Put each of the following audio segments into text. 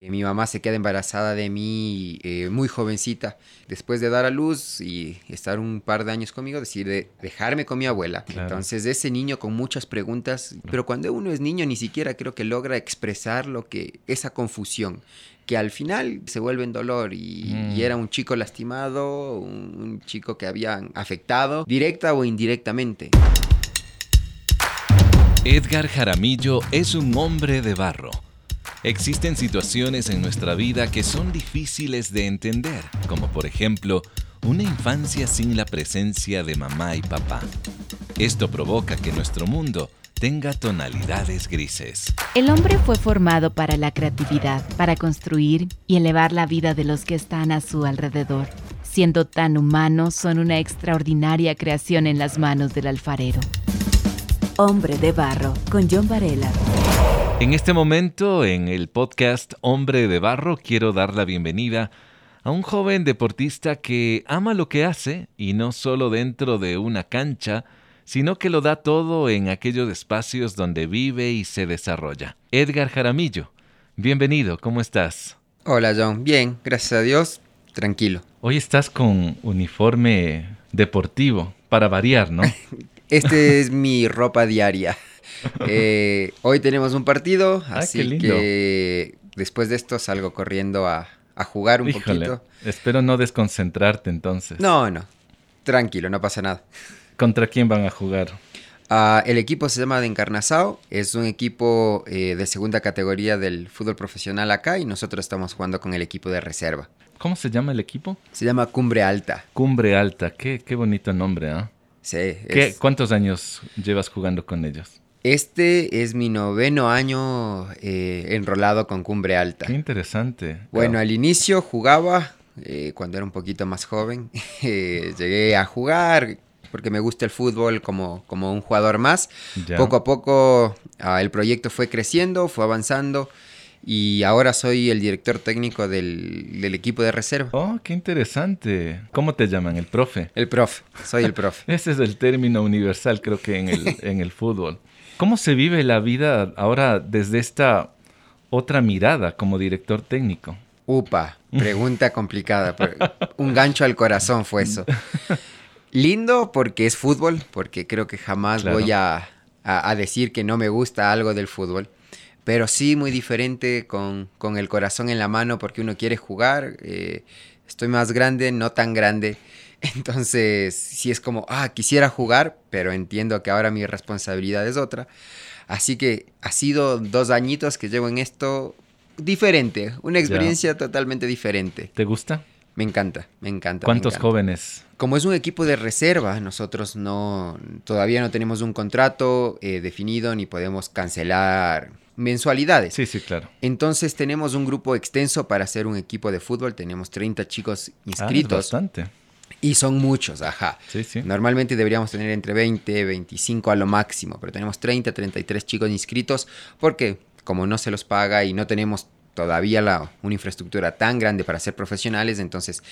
Mi mamá se queda embarazada de mí eh, muy jovencita. Después de dar a luz y estar un par de años conmigo, decide dejarme con mi abuela. Entonces, ese niño con muchas preguntas, pero cuando uno es niño ni siquiera creo que logra expresar lo que esa confusión que al final se vuelve en dolor y, mm. era un chico lastimado, un chico que habían afectado, directa o indirectamente. Edgar Jaramillo es un hombre de barro Existen situaciones en nuestra vida que son difíciles de entender, como por ejemplo, una infancia sin la presencia de mamá y papá. Esto provoca que nuestro mundo tenga tonalidades grises. El hombre fue formado para la creatividad, para construir y elevar la vida de los que están a su alrededor. Siendo tan humanos, son una extraordinaria creación en las manos del alfarero. Hombre de Barro, con John Varela. En este momento, en el podcast Hombre de Barro, quiero dar la bienvenida a un joven deportista que ama lo que hace y no solo dentro de una cancha, sino que lo da todo en aquellos espacios donde vive y se desarrolla. Edgar Jaramillo, bienvenido, ¿cómo estás? Hola John, bien, gracias a Dios, tranquilo. Hoy estás con uniforme deportivo, para variar, ¿no? este es mi ropa diaria. Eh, hoy tenemos un partido, ah, así que después de esto salgo corriendo a, jugar un poquito. Espero no desconcentrarte entonces. No, no. Tranquilo, no pasa nada. ¿Contra quién van a jugar? Ah, el equipo se llama de Encarnazao, es un equipo eh, de segunda categoría del fútbol profesional acá y nosotros estamos jugando con el equipo de reserva. ¿Cómo se llama el equipo? Se llama Cumbre Alta. Cumbre Alta, qué, qué bonito nombre, ¿ah? Sí. ¿Cuántos años llevas jugando con ellos? Este es mi noveno año eh, enrolado con Cumbre Alta. Qué interesante. Bueno, al inicio jugaba, eh, cuando era un poquito más joven, eh, llegué a jugar porque me gusta el fútbol como, como un jugador más. Poco a poco ah, el proyecto fue creciendo, fue avanzando y ahora soy el director técnico del, del, equipo de reserva. Oh, qué interesante. ¿Cómo te llaman? ¿El profe? El profe, soy el profe. Ese es el término universal creo que en el, en el fútbol. ¿Cómo se vive la vida ahora desde esta otra mirada como director técnico? Upa, pregunta complicada. Un gancho al corazón fue eso. Lindo porque es fútbol, porque creo que jamás voy a, decir que no me gusta algo del fútbol. Pero sí muy diferente con, el corazón en la mano porque uno quiere jugar. Eh, estoy más grande, no tan grande. Entonces, si es como, ah, quisiera jugar, pero entiendo que ahora mi responsabilidad es otra. Así que ha sido dos añitos que llevo en esto diferente, una experiencia totalmente diferente. ¿Te gusta? Me encanta, me encanta. ¿Cuántos jóvenes? Como es un equipo de reserva, nosotros no, todavía no tenemos un contrato eh, definido ni podemos cancelar mensualidades. Sí, sí, claro. Entonces tenemos un grupo extenso para hacer un equipo de fútbol. Tenemos 30 chicos ah, inscritos. bastante. Y son muchos, ajá. Sí, sí. Normalmente deberíamos tener entre 20, 25 a lo máximo, pero tenemos 30, 33 chicos inscritos porque como no se los paga y no tenemos todavía la, una infraestructura tan grande para ser profesionales, entonces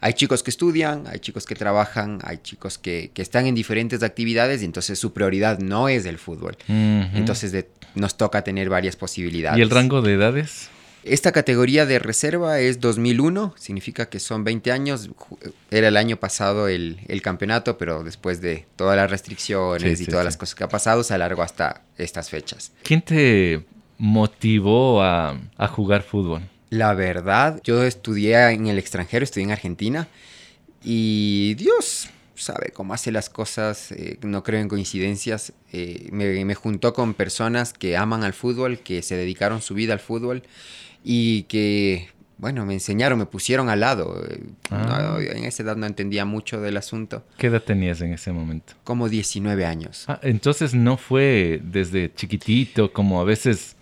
hay chicos que estudian, hay chicos que trabajan, hay chicos que, que están en diferentes actividades y entonces su prioridad no es el fútbol. Entonces nos toca tener varias posibilidades. ¿Y el rango de edades? Esta categoría de reserva es 2001, significa que son 20 años. Era el año pasado el, campeonato, pero después de todas las restricciones y todas las cosas que ha pasado, se alargó hasta estas fechas. ¿Quién te motivó a, jugar fútbol? La verdad, yo estudié en el extranjero, estudié en Argentina y Dios sabe cómo hace las cosas, eh, no creo en coincidencias. Eh, me, me juntó con personas que aman al fútbol, que se dedicaron su vida al fútbol y que, bueno, me enseñaron, me pusieron al lado. Ah. en esa edad no entendía mucho del asunto. ¿Qué edad tenías en ese momento? Como 19 años. Ah, entonces no fue desde chiquitito, como a veces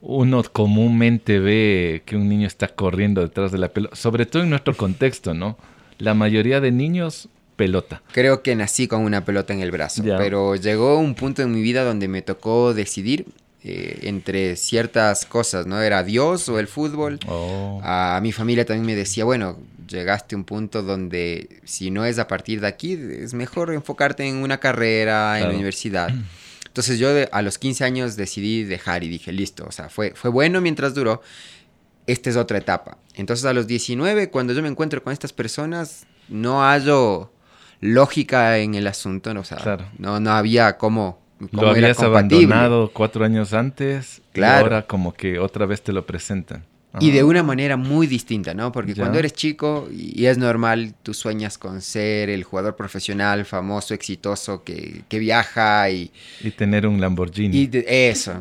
uno comúnmente ve que un niño está corriendo detrás de la pelota, sobre todo en nuestro contexto, ¿no? La mayoría de niños pelota. Creo que nací con una pelota en el brazo, pero llegó un punto en mi vida donde me tocó decidir eh, entre ciertas cosas, ¿no? Era Dios o el fútbol. Oh. A mi familia también me decía, bueno, llegaste a un punto donde si no es a partir de aquí, es mejor enfocarte en una carrera, en la universidad. Entonces yo a los 15 años decidí dejar y dije, listo, o sea, fue, fue bueno mientras duró. esta es otra etapa. Entonces a los 19, cuando yo me encuentro con estas personas, no hallo lógica en el asunto, o sea, no, no había cómo... lo habías abandonado cuatro años antes claro. y ahora como que otra vez te lo presentan. Y de una manera muy distinta, ¿no? Porque cuando eres chico, y es normal, tú sueñas con ser el jugador profesional, famoso, exitoso, que, que viaja y... Y tener un Lamborghini. Y eso.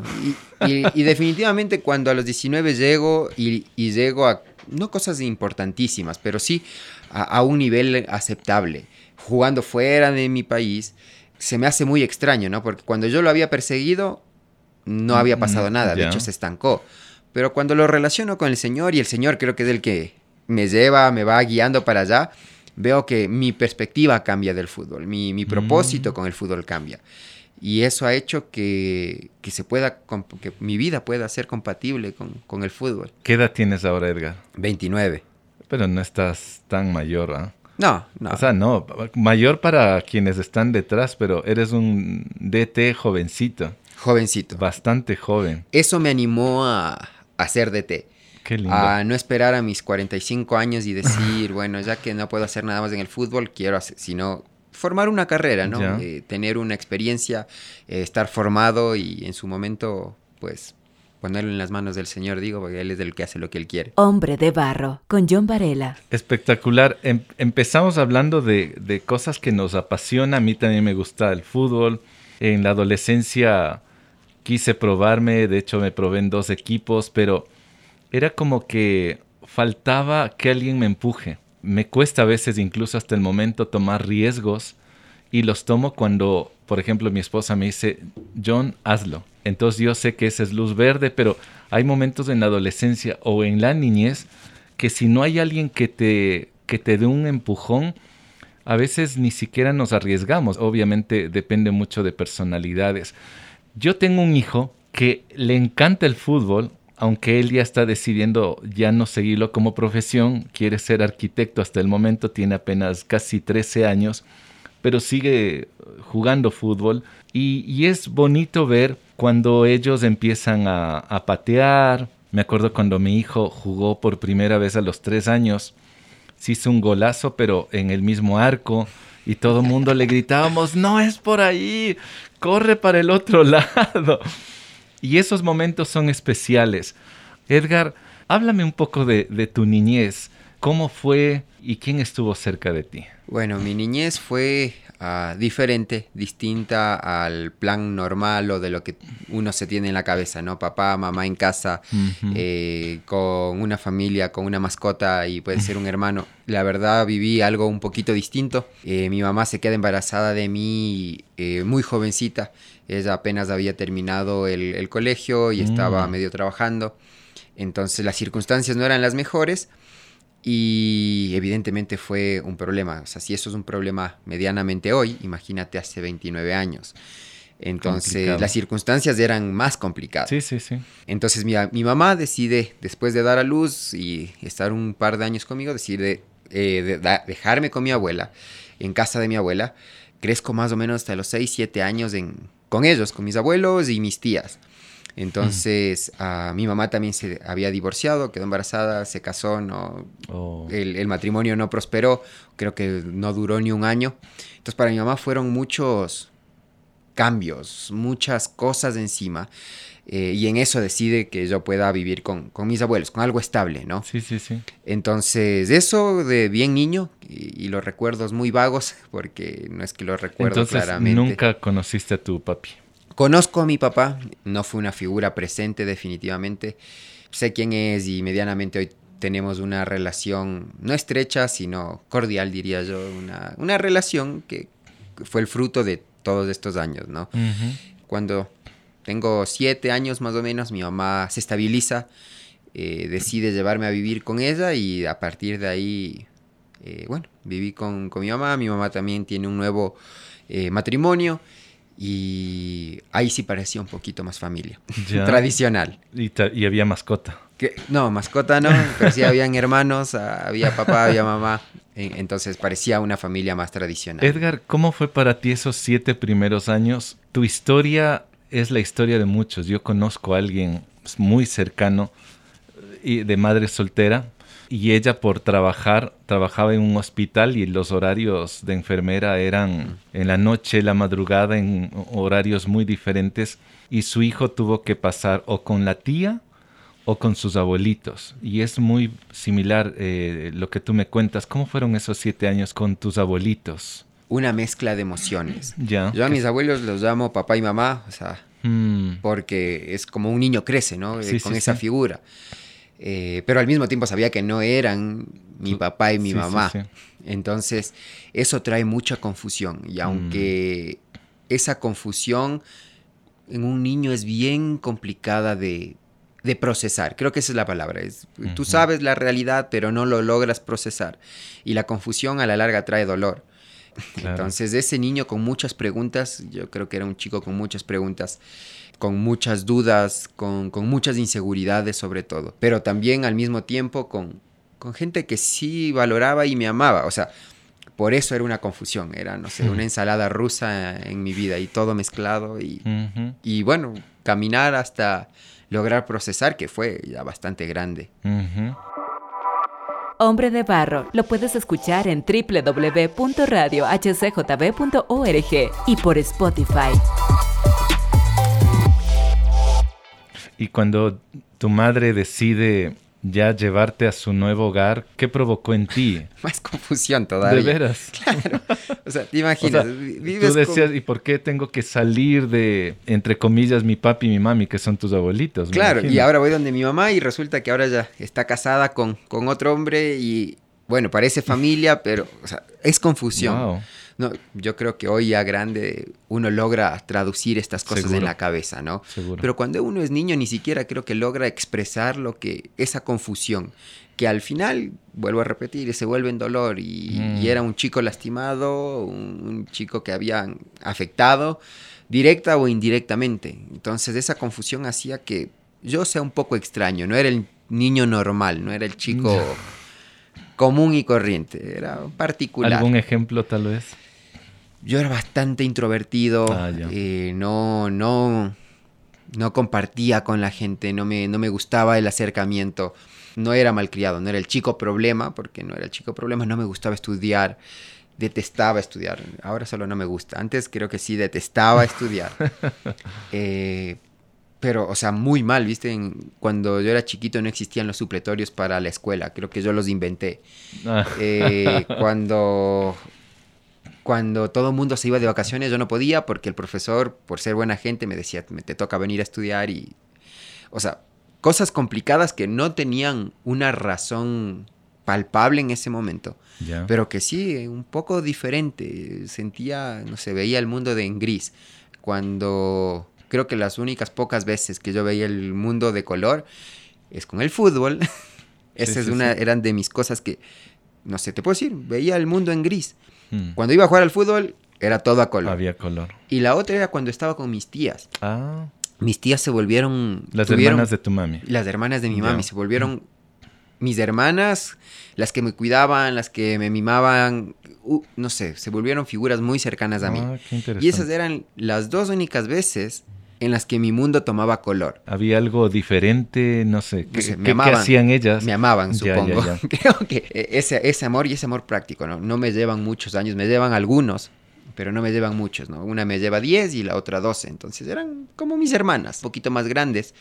Y, y, definitivamente cuando a los 19 llego y, y, llego a, no cosas importantísimas, pero sí a, a un nivel aceptable, jugando fuera de mi país, se me hace muy extraño, ¿no? Porque cuando yo lo había perseguido, no había pasado mm, nada, de hecho se estancó. Pero cuando lo relaciono con el Señor y el Señor creo que es el que me lleva, me va guiando para allá, veo que mi perspectiva cambia del fútbol, mi, mi propósito mm. con el fútbol cambia. Y eso ha hecho que, que, se pueda, que mi vida pueda ser compatible con, con, el fútbol. ¿Qué edad tienes ahora, Edgar? 29. Pero no estás tan mayor, ¿ah? No, no. O sea, no, mayor para quienes están detrás, pero eres un DT jovencito. Jovencito. Bastante joven. Eso me animó a, hacer DT. Qué lindo. A no esperar a mis 45 años y decir, bueno, ya que no puedo hacer nada más en el fútbol, quiero hacer, sino formar una carrera, ¿no? Eh, tener una experiencia, eh, estar formado y en su momento, pues, ponerlo en las manos del Señor, digo, porque Él es el que hace lo que Él quiere. Hombre de barro, con John Varela. Espectacular. Em, empezamos hablando de, de cosas que nos apasiona. A mí también me gusta el fútbol. En la adolescencia quise probarme, de hecho me probé en dos equipos, pero era como que faltaba que alguien me empuje. Me cuesta a veces incluso hasta el momento tomar riesgos y los tomo cuando, por ejemplo, mi esposa me dice, John, hazlo. Entonces yo sé que esa es luz verde, pero hay momentos en la adolescencia o en la niñez que si no hay alguien que te, que te dé un empujón, a veces ni siquiera nos arriesgamos. Obviamente depende mucho de personalidades. Yo tengo un hijo que le encanta el fútbol, aunque él ya está decidiendo ya no seguirlo como profesión, quiere ser arquitecto hasta el momento, tiene apenas casi 13 años, pero sigue jugando fútbol y, es bonito ver cuando ellos empiezan a, patear. Me acuerdo cuando mi hijo jugó por primera vez a los tres años, se hizo un golazo, pero en el mismo arco y todo el mundo le gritábamos, no es por ahí, corre para el otro lado. Y esos momentos son especiales. Edgar, háblame un poco de tu niñez. ¿Cómo fue y quién estuvo cerca de ti? Bueno, mi niñez fue Ah, diferente, distinta al plan normal o de lo que uno se tiene en la cabeza, ¿no? Papá, mamá en casa, eh, con una familia, con una mascota y puede ser un hermano. La verdad viví algo un poquito distinto. Eh, mi mamá se queda embarazada de mí eh, muy jovencita. Ella apenas había terminado el, colegio y estaba mm. medio trabajando. Entonces las circunstancias no eran las mejores y evidentemente fue un problema. O sea, si eso es un problema medianamente hoy, imagínate hace 29 años. Entonces las circunstancias eran más complicadas. Sí, sí, sí. Entonces mi, mi, mamá decide, después de dar a luz y estar un par de años conmigo, decide eh, dejarme con mi abuela, en casa de mi abuela. Crezco más o menos hasta los 6, 7 años en, con ellos, con mis abuelos y mis tías. Entonces, mi mamá también se había divorciado, quedó embarazada, se casó, no, oh. el, matrimonio no prosperó, creo que no duró ni un año. Entonces, para mi mamá fueron muchos cambios, muchas cosas encima. Eh, y en eso decide que yo pueda vivir con, mis abuelos, con algo estable, ¿no? Sí, sí, sí. Entonces, eso de bien niño y, los recuerdos muy vagos, porque no es que los recuerdo Entonces, claramente. ¿Nunca conociste a tu papi? Conozco a mi papá, no fue una figura presente definitivamente. Sé quién es y medianamente hoy tenemos una relación no estrecha, sino cordial, diría yo, una, una relación que fue el fruto de todos estos años, ¿no? Cuando tengo siete años más o menos, mi mamá se estabiliza, eh, decide llevarme a vivir con ella y a partir de ahí, eh, bueno, viví con, con, mi mamá, mi mamá también tiene un nuevo eh, matrimonio y ahí sí parecía un poquito más familia, tradicional. Y, había mascota. no, mascota no, pero sí habían hermanos, ah, había papá, había mamá, entonces parecía una familia más tradicional. Edgar, ¿cómo fue para ti esos siete primeros años? Tu historia es la historia de muchos. Yo conozco a alguien muy cercano y de madre soltera y ella por trabajar trabajaba en un hospital y los horarios de enfermera eran en la noche, la madrugada, en horarios muy diferentes y su hijo tuvo que pasar o con la tía o con sus abuelitos. Y es muy similar eh, lo que tú me cuentas. ¿Cómo fueron esos siete años con tus abuelitos? Una mezcla de emociones. Ya. Yo a mis abuelos los llamo papá y mamá, o sea, mm. porque es como un niño crece, ¿no? Eh, con esa figura. Eh, pero al mismo tiempo sabía que no eran mi papá y mi mamá. Entonces, eso trae mucha confusión. Y aunque mm. esa confusión en un niño es bien complicada de, de procesar. Creo que esa es la palabra. Es, Tú sabes la realidad, pero no lo logras procesar. Y la confusión a la larga trae dolor. Entonces, ese niño con muchas preguntas, yo creo que era un chico con muchas preguntas, con muchas dudas, con, muchas inseguridades sobre todo, pero también al mismo tiempo con, con gente que sí valoraba y me amaba. O sea, por eso era una confusión, era, no sé, una ensalada rusa en mi vida y todo mezclado y, y bueno, caminar hasta lograr procesar, que fue ya bastante grande. Hombre de Barro lo puedes escuchar en www.radiohcjb.org y por Spotify. Y cuando tu madre decide ya llevarte a su nuevo hogar, ¿qué provocó en ti? Más confusión todavía. De veras. Claro. O sea, te imaginas. tú decías, ¿y por qué tengo que salir de, entre comillas, mi papi y mi mami, que son tus abuelitos? Claro, y ahora voy donde mi mamá y resulta que ahora ya está casada con, con otro hombre y, bueno, parece familia, pero, o sea, es confusión. Wow. No, yo creo que hoy ya grande uno logra traducir estas cosas en la cabeza, ¿no? Pero cuando uno es niño ni siquiera creo que logra expresar lo que esa confusión que al final, vuelvo a repetir, se vuelve en dolor y, mm. era un chico lastimado, un, chico que habían afectado directa o indirectamente. Entonces esa confusión hacía que yo sea un poco extraño, no era el niño normal, no era el chico común y corriente, era particular. ¿Algún ejemplo tal vez? Yo era bastante introvertido, ah, eh, no, no, no compartía con la gente, no me, no me gustaba el acercamiento, no era malcriado, no era el chico problema, porque no era el chico problema, no me gustaba estudiar, detestaba estudiar, ahora solo no me gusta, antes creo que sí detestaba estudiar. Eh, pero, o sea, muy mal, ¿viste? cuando yo era chiquito no existían los supletorios para la escuela, creo que yo los inventé. Ah. Eh, cuando cuando todo el mundo se iba de vacaciones yo no podía porque el profesor, por ser buena gente, me decía, te toca venir a estudiar y... O sea, cosas complicadas que no tenían una razón palpable en ese momento, pero que sí, un poco diferente. Sentía, no sé, veía el mundo de en gris. Cuando creo que las únicas pocas veces que yo veía el mundo de color es con el fútbol. Esas una, eran de mis cosas que, no sé, te puedo decir, veía el mundo en gris. Mm. Cuando iba a jugar al fútbol, era todo a color. Había color. Y la otra era cuando estaba con mis tías. Ah. Mis tías se volvieron... Las hermanas de tu mami. Las hermanas de mi mami. Se volvieron mis hermanas, las que me cuidaban, las que me mimaban. no sé, se volvieron figuras muy cercanas a mí. Ah, y esas eran las dos únicas veces en las que mi mundo tomaba color. Había algo diferente, no sé, ¿qué, me hacían ellas? Me amaban, supongo. Creo que ese, ese amor y ese amor práctico, ¿no? No me llevan muchos años, me llevan algunos, pero no me llevan muchos, ¿no? Una me lleva 10 y la otra 12, entonces eran como mis hermanas, un poquito más grandes.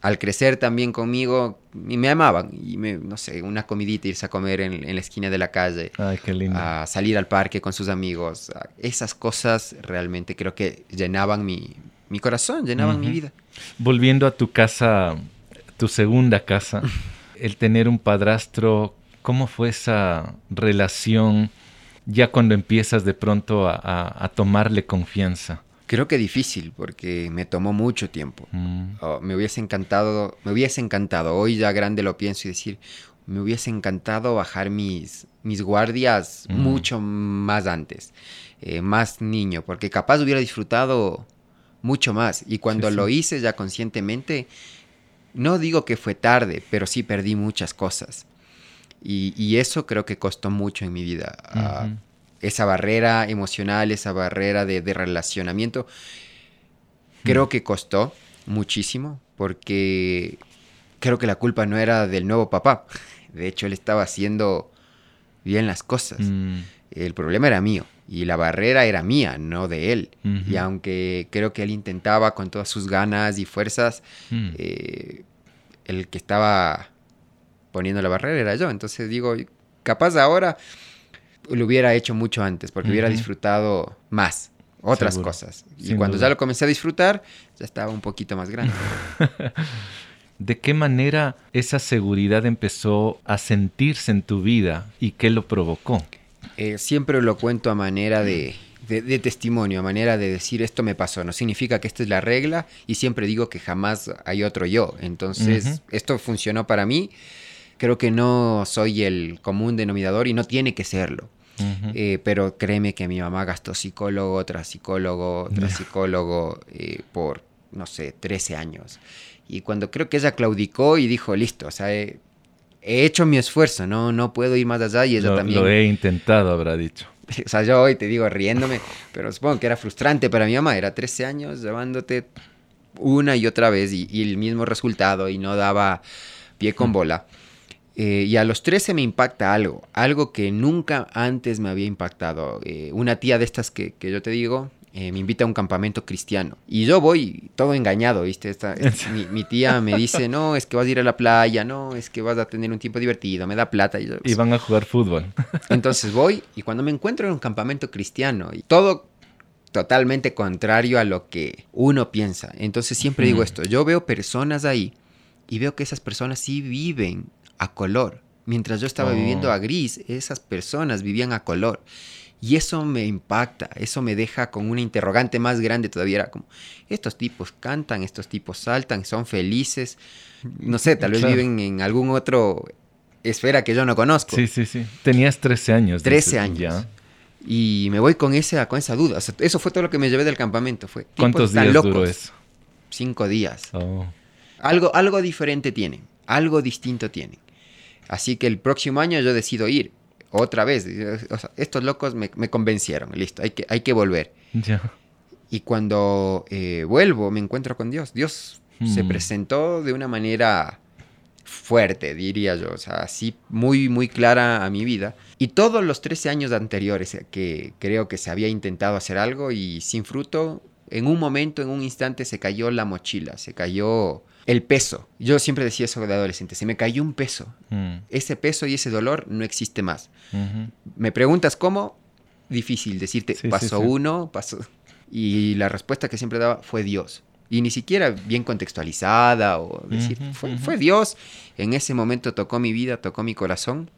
Al crecer también conmigo, y me amaban. Y me, no sé, una comidita, irse a comer en, en la esquina de la calle. Ay, qué lindo. A salir al parque con sus amigos. Esas cosas realmente creo que llenaban mi, mi corazón, llenaban mi vida. Volviendo a tu casa, tu segunda casa, el tener un padrastro, ¿cómo fue esa relación ya cuando empiezas de pronto a, tomarle confianza? Creo que difícil, porque me tomó mucho tiempo. Mm. Oh, me hubiese encantado, me hubiese encantado, hoy ya grande lo pienso y decir, me hubiese encantado bajar mis, mis guardias mm. mucho más antes, eh, más niño, porque capaz hubiera disfrutado mucho más. Y cuando lo hice ya conscientemente, no digo que fue tarde, pero sí perdí muchas cosas. Y, eso creo que costó mucho en mi vida. Ah, esa barrera emocional, esa barrera de, relacionamiento, creo que costó muchísimo porque creo que la culpa no era del nuevo papá. De hecho, él estaba haciendo bien las cosas. Mm. El problema era mío y la barrera era mía, no de él. Y aunque creo que él intentaba con todas sus ganas y fuerzas, mm. eh, el que estaba poniendo la barrera era yo. Entonces digo, capaz ahora lo hubiera hecho mucho antes, porque hubiera disfrutado más otras cosas. Y cuando ya lo comencé a disfrutar, ya estaba un poquito más grande. ¿De qué manera esa seguridad empezó a sentirse en tu vida y qué lo provocó? Eh, siempre lo cuento a manera de, testimonio, a manera de decir esto me pasó. No significa que esta es la regla y siempre digo que jamás hay otro yo. Entonces, esto funcionó para mí. Creo que no soy el común denominador y no tiene que serlo. Eh, pero créeme que mi mamá gastó psicólogo tras psicólogo tras psicólogo eh, por, no sé, 13 años. Y cuando creo que ella claudicó y dijo, listo, o sea, he, hecho mi esfuerzo, no, no puedo ir más allá y ella también... Lo he intentado, habrá dicho. O sea, yo hoy te digo riéndome, pero supongo que era frustrante para mi mamá, era 13 años llevándote una y otra vez y, el mismo resultado y no daba pie con bola. Eh, y a los 13 me impacta algo, algo que nunca antes me había impactado. Eh, una tía de estas que, que, yo te digo, eh, me invita a un campamento cristiano. Y yo voy todo engañado, ¿viste? Esta, mi, tía me dice, no, es que vas a ir a la playa, no, es que vas a tener un tiempo divertido, me da plata. Y, y van a jugar fútbol. Entonces voy y cuando me encuentro en un campamento cristiano, y todo totalmente contrario a lo que uno piensa. Entonces siempre digo esto, yo veo personas ahí y veo que esas personas sí viven a color. Mientras yo estaba viviendo oh. a gris, esas personas vivían a color. Y eso me impacta, eso me deja con una interrogante más grande todavía. Era como, estos tipos cantan, estos tipos saltan, son felices. No sé, tal vez viven en algún otro esfera que yo no conozco. Sí, sí, sí. Tenías 13 años. 13 años. Y me voy con, ese, con esa duda. eso fue todo lo que me llevé del campamento. Fue, ¿Cuántos días locos. duró eso? Cinco días. Oh. Algo, algo diferente tienen, algo distinto tienen. Así que el próximo año yo decido ir otra vez. estos locos me, convencieron, listo, hay que, hay que volver. Y cuando eh, vuelvo me encuentro con Dios. Dios se hmm. presentó de una manera fuerte, diría yo, o sea, así muy, muy clara a mi vida. Y todos los 13 años anteriores que creo que se había intentado hacer algo y sin fruto, en un momento, en un instante se cayó la mochila, se cayó el peso. Yo siempre decía eso de adolescente, se me cayó un peso. Mm. Ese peso y ese dolor no existe más. Me preguntas cómo, difícil decirte, pasó uno, pasó... Y la respuesta que siempre daba fue Dios. Y ni siquiera bien contextualizada o decir, fue, Dios. En ese momento tocó mi vida, tocó mi corazón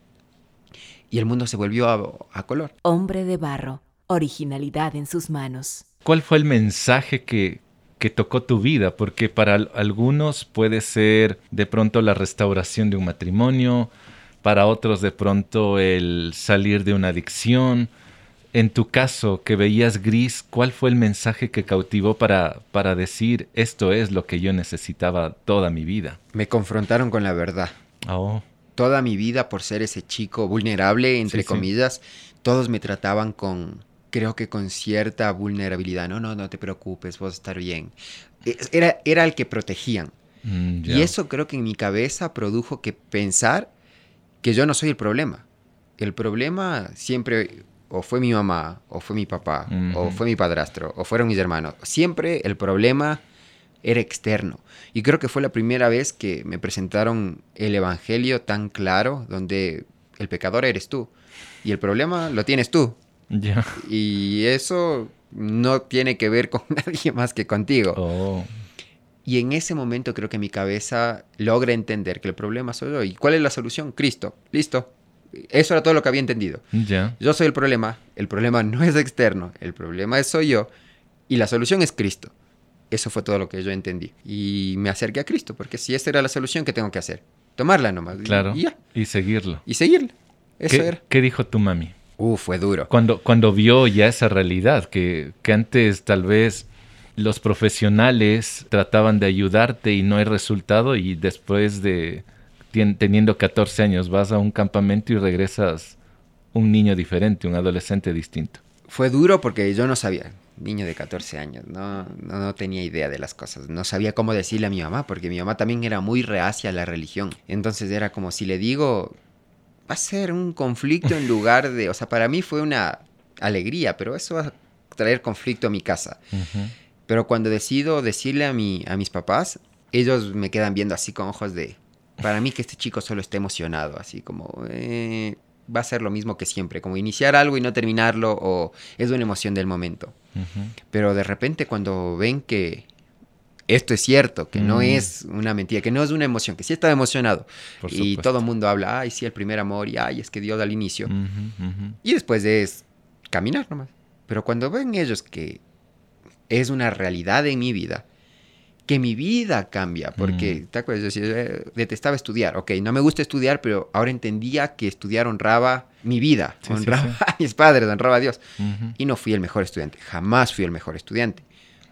y el mundo se volvió a, a color. Hombre de barro, originalidad en sus manos. ¿Cuál fue el mensaje que, que tocó tu vida, porque para algunos puede ser de pronto la restauración de un matrimonio, para otros de pronto el salir de una adicción. En tu caso, que veías gris, ¿cuál fue el mensaje que cautivó para, para decir esto es lo que yo necesitaba toda mi vida? Me confrontaron con la verdad. Oh. Toda mi vida, por ser ese chico vulnerable, entre comillas, todos me trataban con, creo que con cierta vulnerabilidad. No, no, no te preocupes, vas a estar bien. Era, era el que protegían. Mm, y eso creo que en mi cabeza produjo que pensar que yo no soy el problema. El problema siempre o fue mi mamá, o fue mi papá, o fue mi padrastro, o fueron mis hermanos. Siempre el problema era externo. Y creo que fue la primera vez que me presentaron el Evangelio tan claro, donde el pecador eres tú. Y el problema lo tienes tú. Y eso no tiene que ver con nadie más que contigo. Oh. Y en ese momento creo que mi cabeza logra entender que el problema soy yo. ¿Y cuál es la solución? Cristo. Listo. Eso era todo lo que había entendido. Yo soy el problema. El problema no es externo. El problema es soy yo. Y la solución es Cristo. Eso fue todo lo que yo entendí. Y me acerqué a Cristo, porque si esa era la solución, ¿qué tengo que hacer? Tomarla nomás. Claro. Y, seguirlo. Y seguirlo. Eso ¿Qué, era. ¿Qué dijo tu mami? Uh, fue duro. Cuando, cuando vio ya esa realidad, que, que antes tal vez los profesionales trataban de ayudarte y no hay resultado y después de teniendo 14 años vas a un campamento y regresas un niño diferente, un adolescente distinto. fue duro porque yo no sabía, niño de 14 años, no, no, tenía idea de las cosas, no sabía cómo decirle a mi mamá, porque mi mamá también era muy reacia a la religión. Entonces era como si le digo, va a ser un conflicto en lugar de, o sea, para mí fue una alegría, pero eso va a traer conflicto a mi casa. Pero cuando decido decirle a, mi, a mis papás, ellos me quedan viendo así con ojos de, para mí que este chico solo está emocionado, así como, eh, va a ser lo mismo que siempre, como iniciar algo y no terminarlo, o es una emoción del momento. Pero de repente cuando ven que esto es cierto, que no mm. es una mentira, que no es una emoción, que sí estaba emocionado. y todo el mundo habla, ay, sí, el primer amor, y ay, es que Dios al inicio. Y después es caminar nomás. Pero cuando ven ellos que es una realidad en mi vida, que mi vida cambia, porque, mm. ¿te acuerdas? Eh, detestaba estudiar, ok, no me gusta estudiar, pero ahora entendía que estudiar honraba mi vida, honraba a mis padres, honraba a Dios. Y no fui el mejor estudiante, jamás fui el mejor estudiante,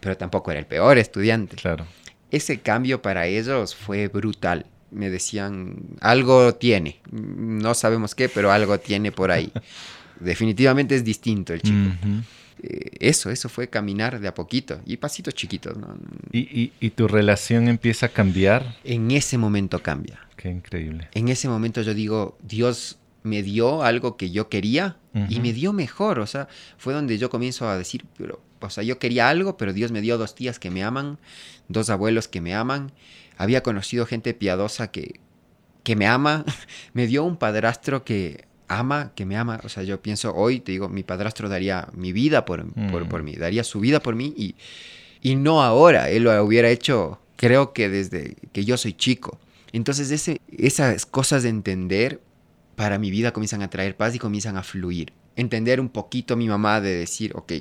pero tampoco era el peor estudiante. Claro. Ese cambio para ellos fue brutal. Me decían, algo tiene, no sabemos qué, pero algo tiene por ahí. Definitivamente es distinto el chico. Eh, eso, eso fue caminar de a poquito y pasitos chiquitos. ¿Y, tu relación empieza a cambiar? En ese momento cambia. Qué increíble. En ese momento yo digo, Dios me dio algo que yo quería y me dio mejor. O sea, fue donde yo comienzo a decir, pero, o sea, yo quería algo, pero Dios me dio dos tías que me aman, dos abuelos que me aman. Había conocido gente piadosa que, que me ama. me dio un padrastro que ama, que me ama. O sea, yo pienso hoy, te digo, mi padrastro daría mi vida por, por, mm. mí, daría su vida por mí y, y no ahora. Él lo hubiera hecho, creo que desde que yo soy chico. Entonces, ese, esas cosas de entender para mi vida comienzan a traer paz y comienzan a fluir. Entender un poquito a mi mamá de decir, ok,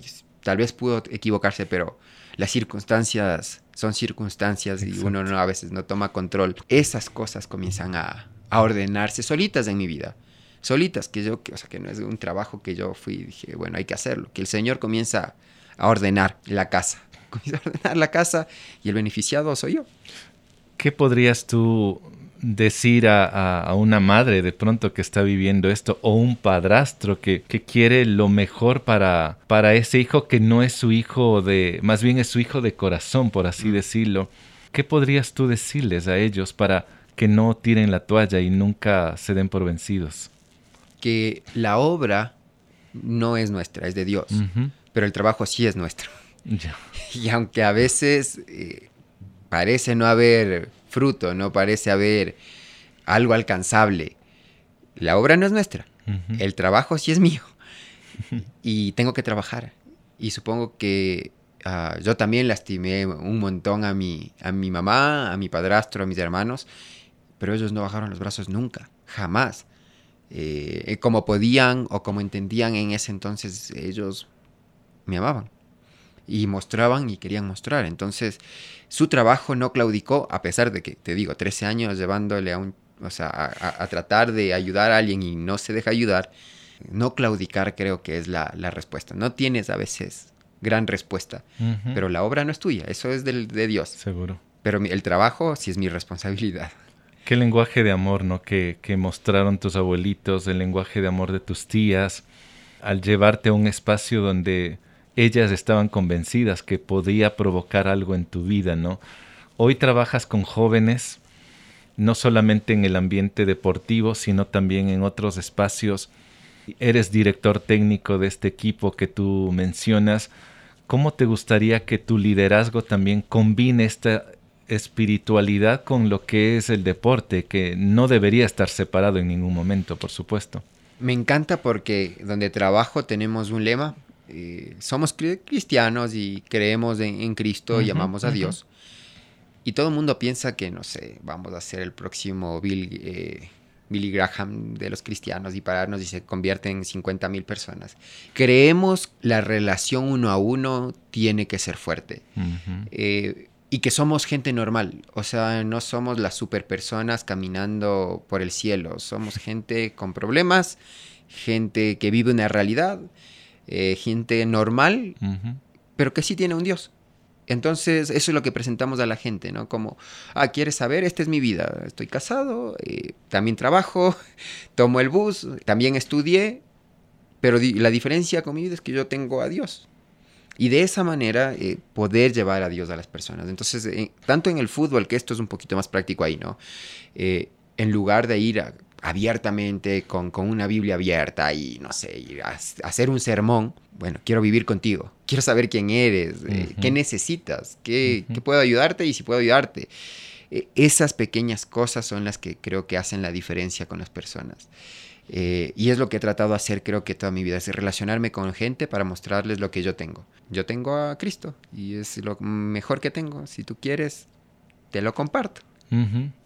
tal vez pudo equivocarse, pero las circunstancias son circunstancias y uno no, a veces no toma control. Esas cosas comienzan a, a ordenarse solitas en mi vida solitas, que yo, que, o sea, que no es un trabajo que yo fui y dije, bueno, hay que hacerlo, que el Señor comienza a ordenar la casa, comienza a ordenar la casa y el beneficiado soy yo. ¿Qué podrías tú decir a, una madre de pronto que está viviendo esto o un padrastro que, que, quiere lo mejor para, para ese hijo que no es su hijo de, más bien es su hijo de corazón, por así mm. decirlo? ¿Qué podrías tú decirles a ellos para que no tiren la toalla y nunca se den por vencidos? que la obra no es nuestra, es de Dios, pero el trabajo sí es nuestro. Y aunque a veces eh, parece no haber fruto, no parece haber algo alcanzable, la obra no es nuestra, el trabajo sí es mío. Y tengo que trabajar. Y supongo que ah, yo también lastimé un montón a mi, a mi mamá, a mi padrastro, a mis hermanos, pero ellos no bajaron los brazos nunca, jamás. Eh, como podían o como entendían en ese entonces, ellos me amaban y mostraban y querían mostrar. Entonces, su trabajo no claudicó, a pesar de que, te digo, 13 años llevándole a un, o sea, a, tratar de ayudar a alguien y no se deja ayudar, no claudicar creo que es la, la respuesta. No tienes a veces gran respuesta, pero la obra no es tuya, eso es del, de Dios. Seguro. Pero el trabajo sí es mi responsabilidad. Qué lenguaje de amor, ¿no? Que, que mostraron tus abuelitos, el lenguaje de amor de tus tías, al llevarte a un espacio donde ellas estaban convencidas que podía provocar algo en tu vida, ¿no? Hoy trabajas con jóvenes, no solamente en el ambiente deportivo, sino también en otros espacios. Eres director técnico de este equipo que tú mencionas. ¿Cómo te gustaría que tu liderazgo también combine esta espiritualidad con lo que es el deporte, que no debería estar separado en ningún momento, por supuesto. Me encanta porque donde trabajo tenemos un lema, eh, somos cristianos y creemos en, Cristo y amamos a Dios. Y todo el mundo piensa que, no sé, vamos a ser el próximo Bill, eh, Billy Graham de los cristianos y pararnos y se convierten en 50 mil personas. Creemos la relación uno a uno tiene que ser fuerte. Y que somos gente normal, o sea, no somos las super personas caminando por el cielo, somos gente con problemas, gente que vive una realidad, eh, gente normal, pero que sí tiene un Dios. Entonces, eso es lo que presentamos a la gente, ¿no? Como, ah, ¿quieres saber? Esta es mi vida. Estoy casado, eh, también trabajo, tomo el bus, también estudié, pero la diferencia conmigo es que yo tengo a Dios. Y de esa manera eh, poder llevar a Dios a las personas. Entonces, eh, tanto en el fútbol, que esto es un poquito más práctico ahí, ¿no? En lugar de ir abiertamente con, con, una Biblia abierta y, no sé, hacer un sermón, bueno, quiero vivir contigo, quiero saber quién eres, qué necesitas, qué, qué, puedo ayudarte y si puedo ayudarte. esas pequeñas cosas son las que creo que hacen la diferencia con las personas. Eh, y es lo que he tratado de hacer creo que toda mi vida, es relacionarme con gente para mostrarles lo que yo tengo. Yo tengo a Cristo y es lo mejor que tengo. Si tú quieres, te lo comparto.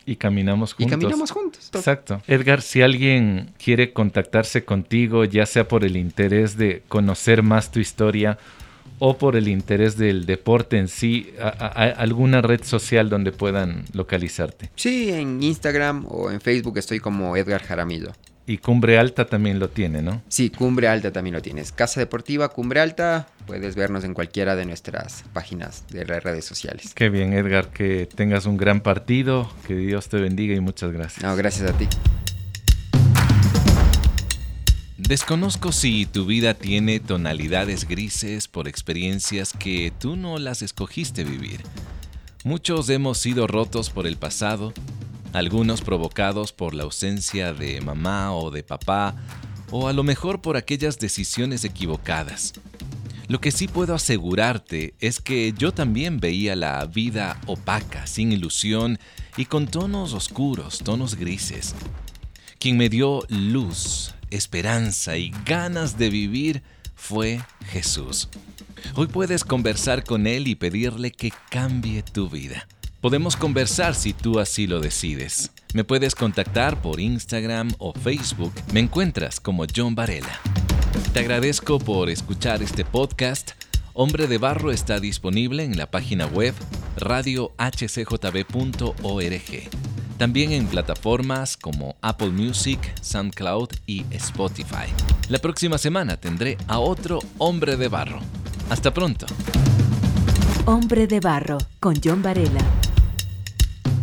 Y caminamos juntos. Y caminamos juntos. Exacto. Edgar, si alguien quiere contactarse contigo, ya sea por el interés de conocer más tu historia o por el interés del deporte en sí, alguna red social donde puedan localizarte. Sí, en Instagram o en Facebook estoy como Edgar Jaramillo. Y Cumbre Alta también lo tiene, ¿no? Sí, Cumbre Alta también lo tienes. Casa Deportiva Cumbre Alta, puedes vernos en cualquiera de nuestras páginas de las redes sociales. Qué bien, Edgar, que tengas un gran partido, que Dios te bendiga y muchas gracias. No, gracias a ti. Desconozco si tu vida tiene tonalidades grises por experiencias que tú no las escogiste vivir. Muchos hemos sido rotos por el pasado algunos provocados por la ausencia de mamá o de papá, o a lo mejor por aquellas decisiones equivocadas. Lo que sí puedo asegurarte es que yo también veía la vida opaca, sin ilusión y con tonos oscuros, tonos grises. Quien me dio luz, esperanza y ganas de vivir fue Jesús. Hoy puedes conversar con Él y pedirle que cambie tu vida. Podemos conversar si tú así lo decides. Me puedes contactar por Instagram o Facebook. Me encuentras como John Varela. Te agradezco por escuchar este podcast. Hombre de Barro está disponible en la página web radiohcjb.org. También en plataformas como Apple Music, SoundCloud y Spotify. La próxima semana tendré a otro Hombre de Barro. Hasta pronto. Hombre de Barro con John Varela.